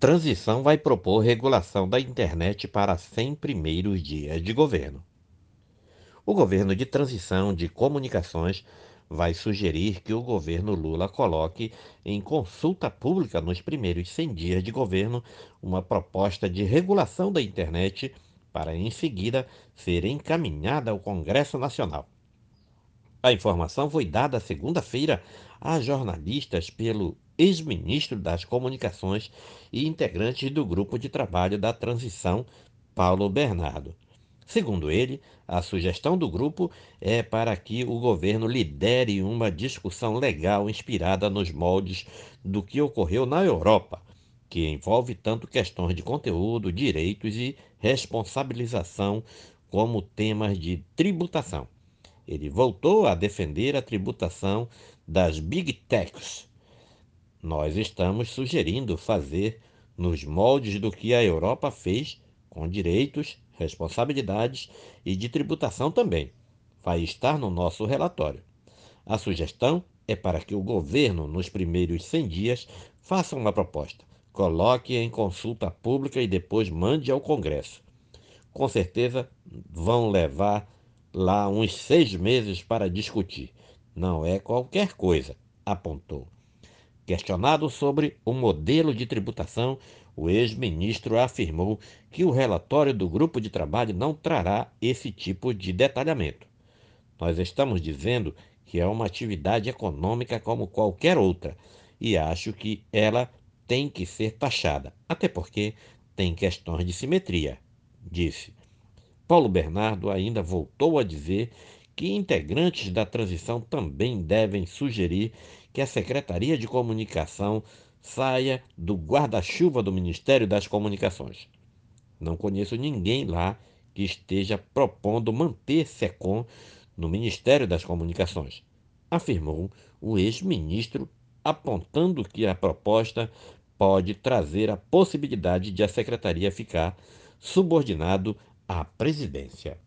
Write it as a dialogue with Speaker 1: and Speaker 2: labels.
Speaker 1: Transição vai propor regulação da internet para 100 primeiros dias de governo. O governo de transição de comunicações vai sugerir que o governo Lula coloque em consulta pública nos primeiros 100 dias de governo uma proposta de regulação da internet para em seguida ser encaminhada ao Congresso Nacional. A informação foi dada segunda-feira a jornalistas pelo ex-ministro das Comunicações e integrantes do grupo de trabalho da transição, Paulo Bernardo. Segundo ele, a sugestão do grupo é para que o governo lidere uma discussão legal inspirada nos moldes do que ocorreu na Europa, que envolve tanto questões de conteúdo, direitos e responsabilização como temas de tributação. Ele voltou a defender a tributação das big techs. Nós estamos sugerindo fazer nos moldes do que a Europa fez, com direitos, responsabilidades e de tributação também. Vai estar no nosso relatório. A sugestão é para que o governo, nos primeiros 100 dias, faça uma proposta, coloque em consulta pública e depois mande ao Congresso. Com certeza vão levar lá uns seis meses para discutir. Não é qualquer coisa, apontou. Questionado sobre o modelo de tributação, o ex-ministro afirmou que o relatório do grupo de trabalho não trará esse tipo de detalhamento. Nós estamos dizendo que é uma atividade econômica como qualquer outra e acho que ela tem que ser taxada, até porque tem questões de simetria, disse. Paulo Bernardo ainda voltou a dizer que integrantes da transição também devem sugerir que a Secretaria de Comunicação saia do guarda-chuva do Ministério das Comunicações. Não conheço ninguém lá que esteja propondo manter SECOM no Ministério das Comunicações, afirmou o ex-ministro, apontando que a proposta pode trazer a possibilidade de a secretaria ficar subordinado à presidência.